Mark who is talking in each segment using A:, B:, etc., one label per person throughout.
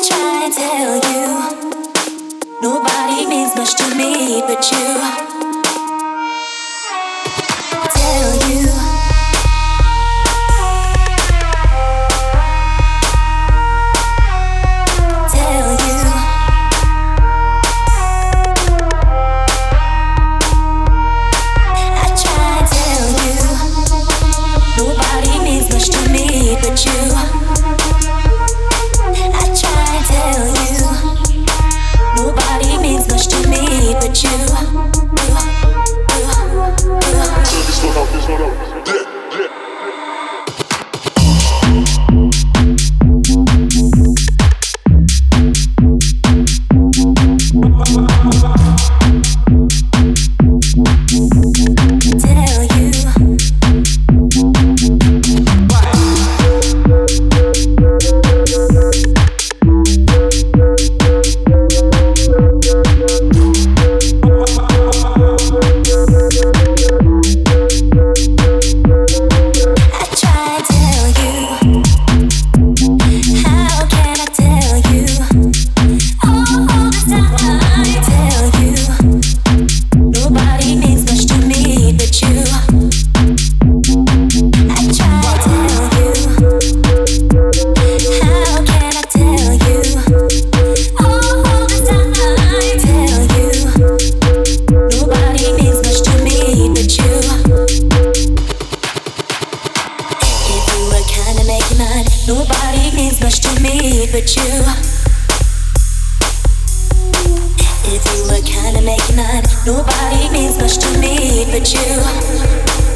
A: Try to tell you.
B: Nobody means much to me but you. means much to me, but you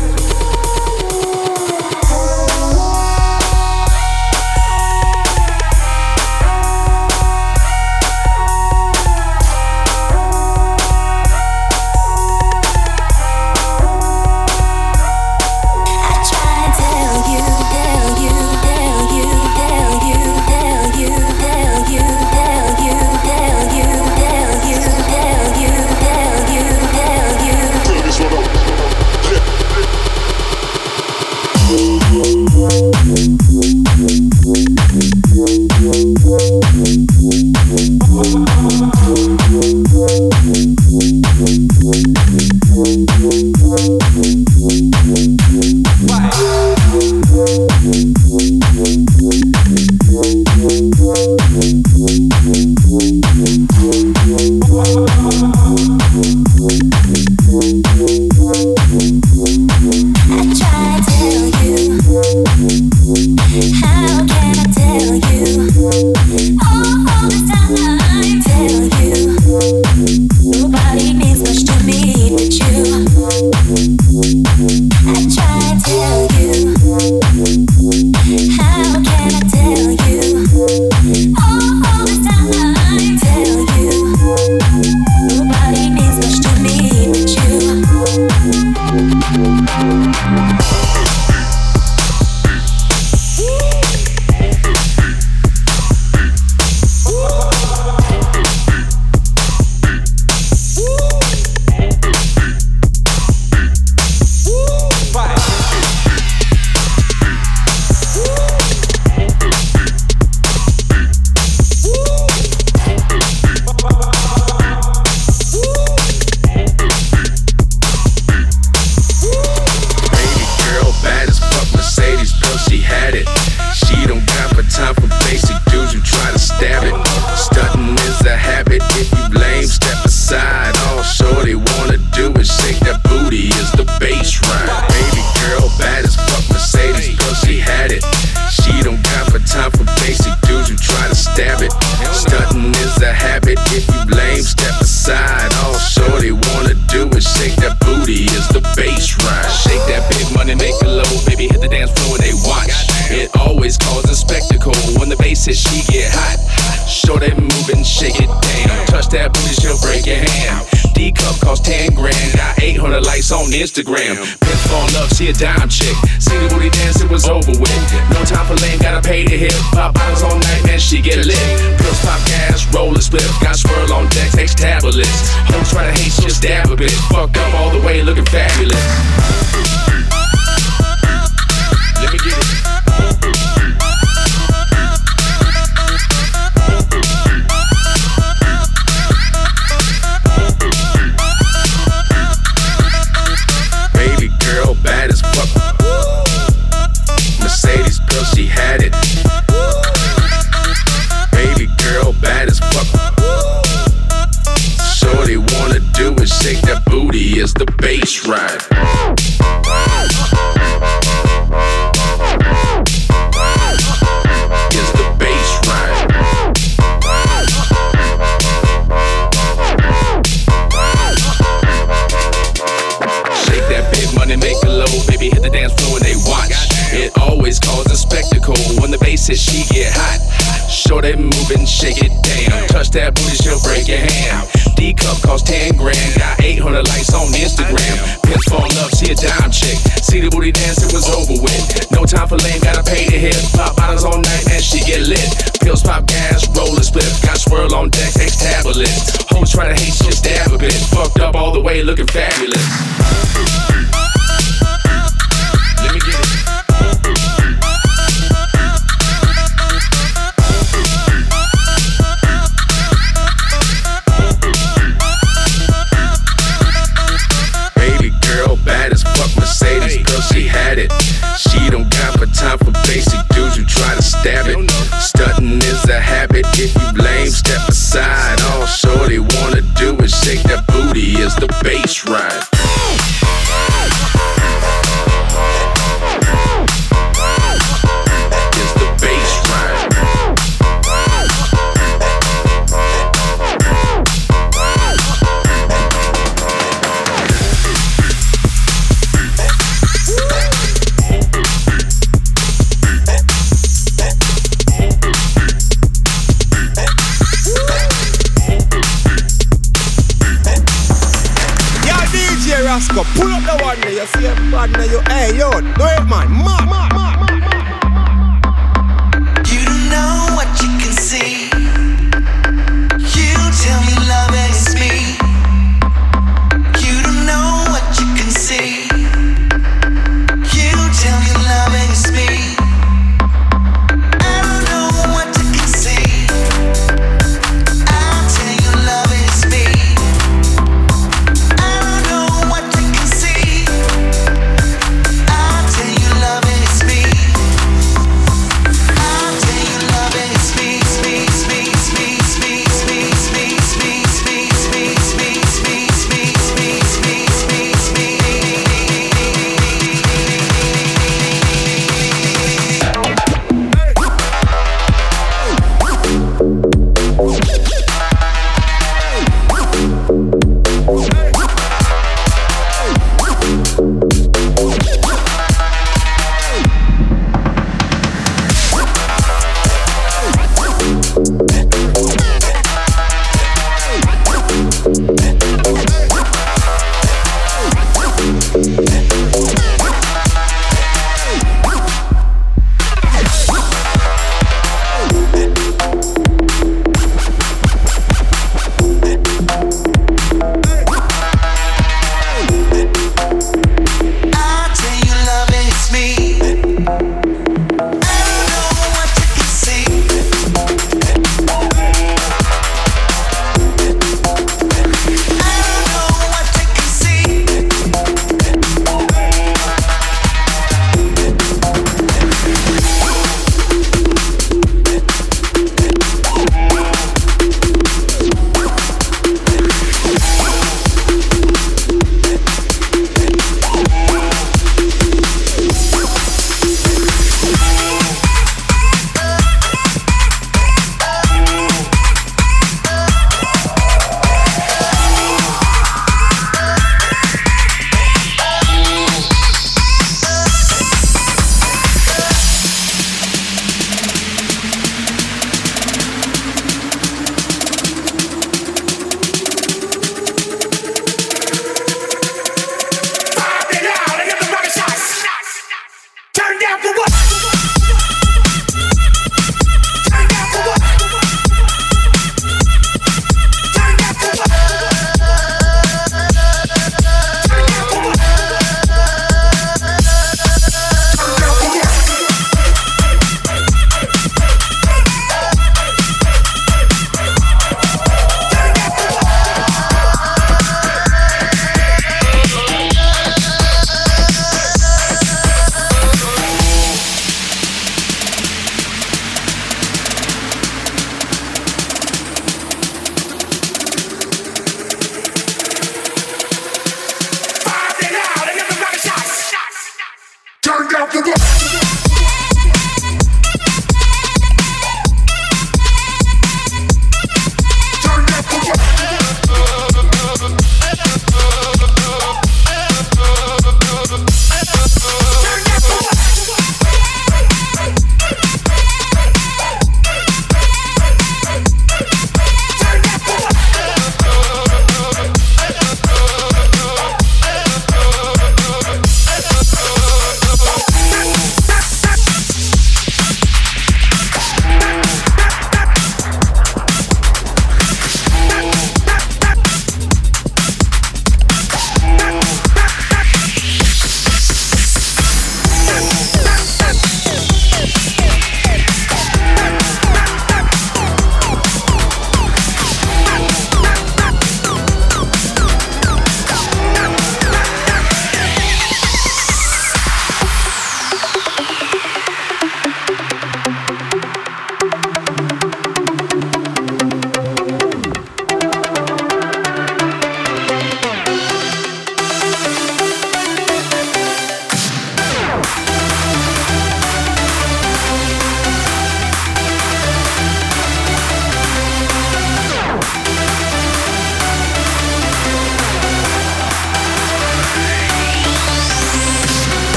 C: Instagram. Pimp fall love, she a dime chick. See the booty dance, it was over with. No time for lame, gotta pay to hit. Pop bottles all night, man, she get lit. Pills pop gas, roll split. Got swirl on deck, takes tablets. Hoes try to hate, just dab a bit. Fucked up all the way, looking fabulous. try to hate shit have a bitch fucked up all the way looking fabulous.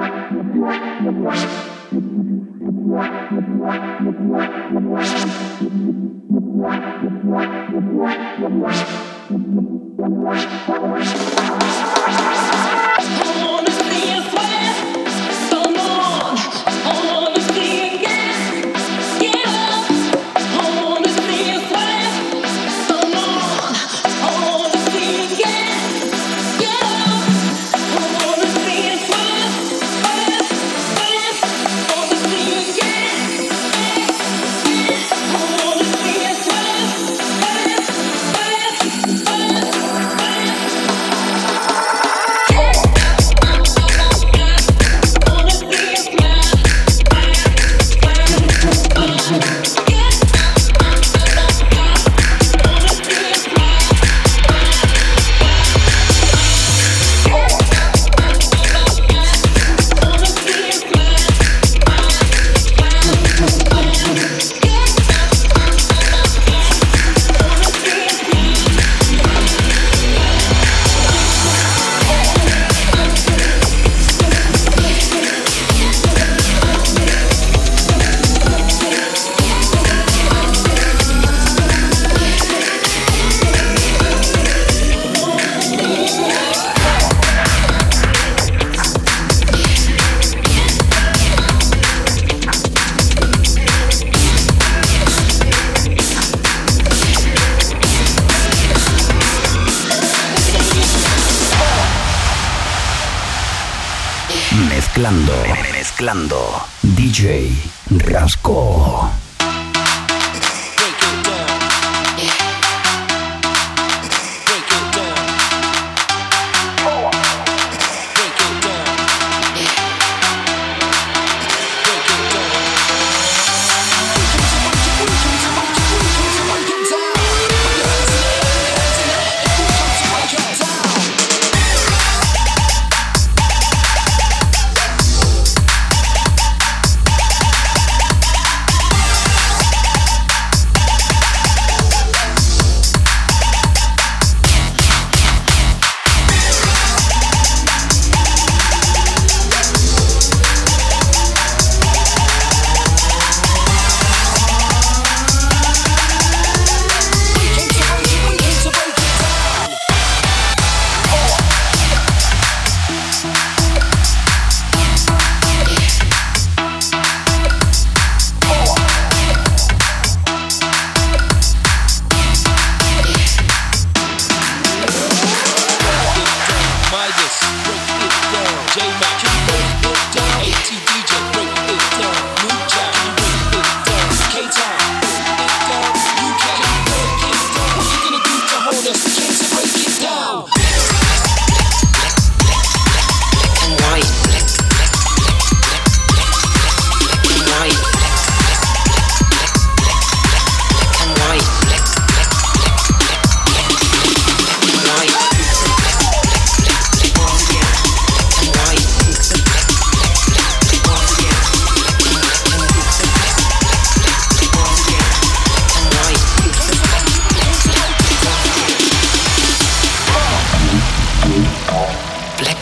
D: DJ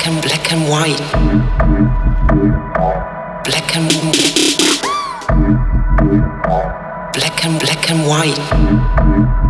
C: and black and white. Black and black and black and white.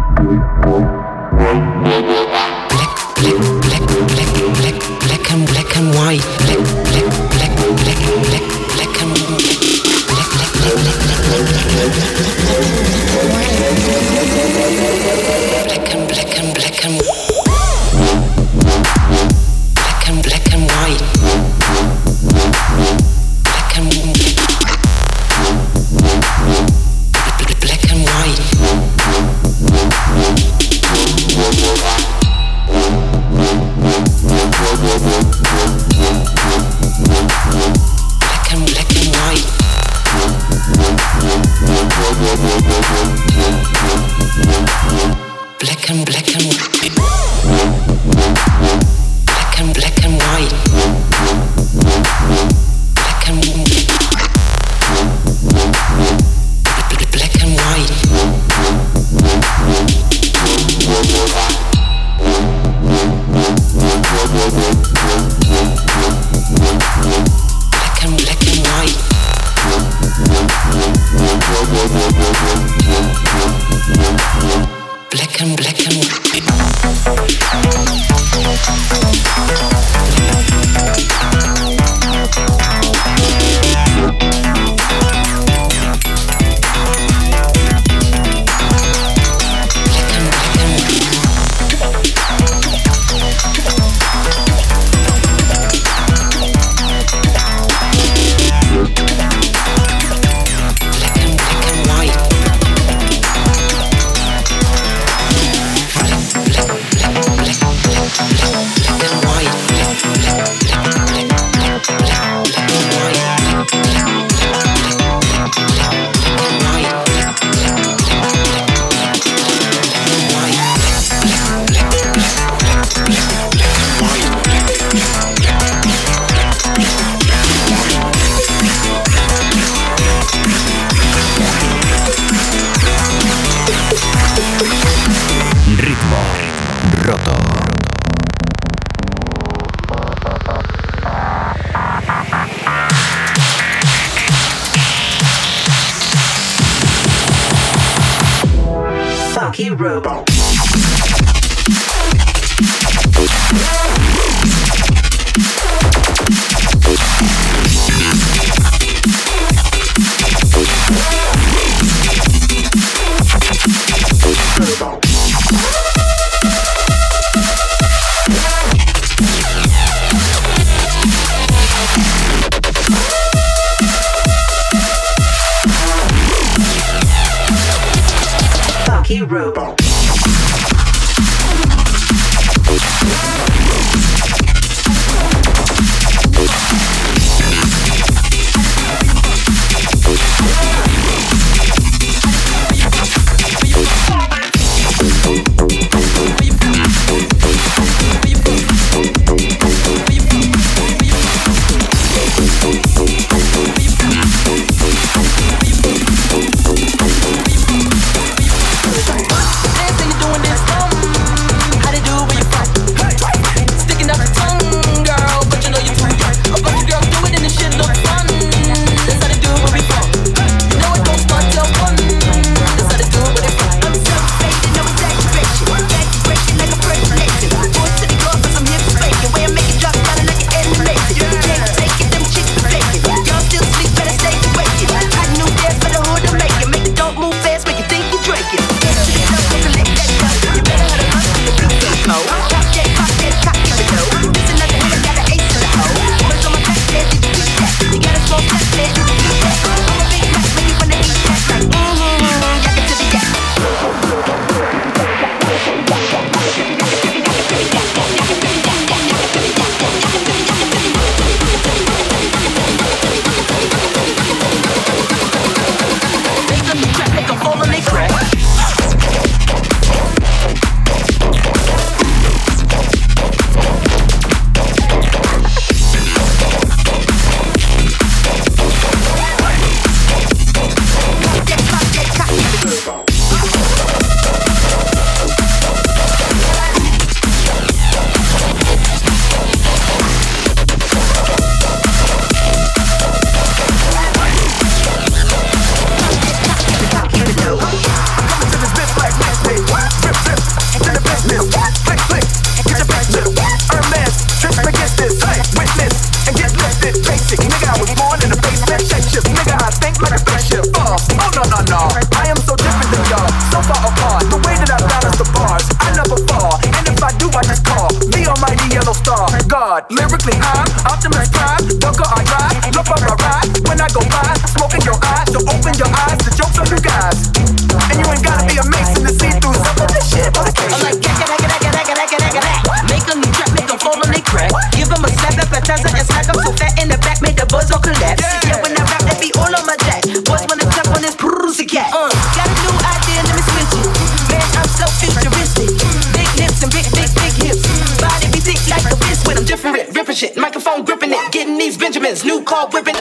C: So open your
E: eyes, the joke's on
F: you guys. And you ain't gotta be a mason to see through some of this shit on. I'm like, yeah, yeah, yeah. Make them make
D: them fall
G: on their crack.
D: Give them a
G: slap, appetizer, and
D: smack them so fat in the back, make the buzz all collapse. Yeah, yeah when I rap, they be all on my jack. Boys wanna jump on this pussy cat. Uh, got a new idea, let me switch it. Man,
H: I'm
A: so futuristic.
E: Big lips and big, big, big hips. Body be thick like a fist with them different
A: ripping shit.
E: Microphone gripping it, getting
B: these
I: Benjamins. New car whipping.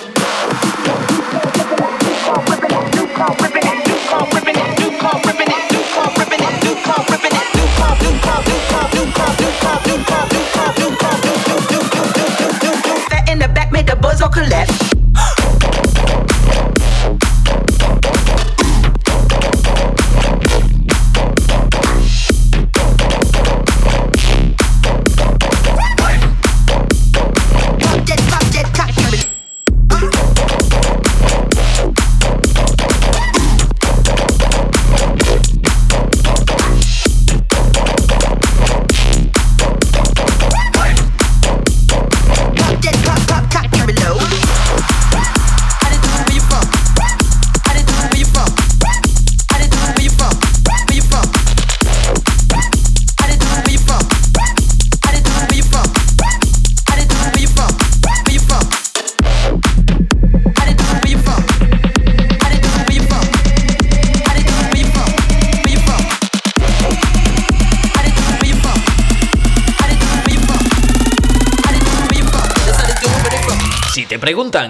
I: Collapse.